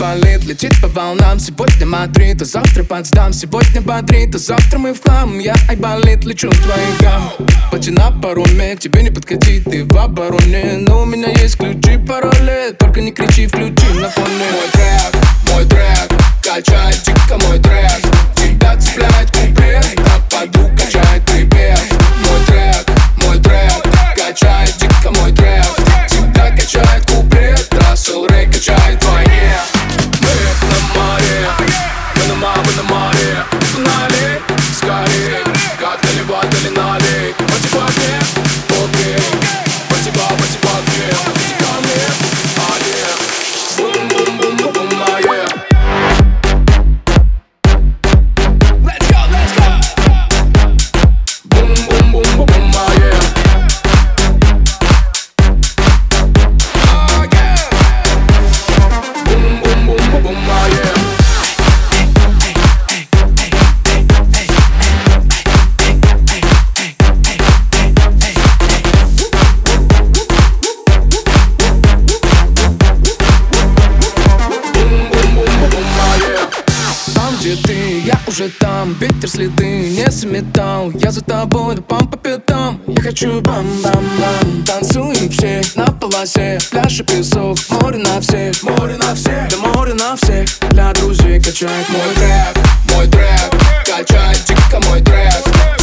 болит, летит по волнам. Сегодня Мадрид, а завтра Потсдам Сегодня бодрит, а завтра мы в хлам. Я айболит, лечу в твои гам. Party на пароме, тебе не подкатить Ты в обороне, но у меня есть ключи, пароли. Только не кричи, включи на фоне. Мой трек, мой трек Качает дико мой трек. Тебя цепляет куплет уже там Ветер следы не заметал Я за тобой, да пам по пятам. Я хочу бам-бам-бам Танцуем все на полосе. Пляж и песок, море на всех. Море на всех, Да море на всех. Для друзей качает мой трек, мой трек. Качает дико мой трек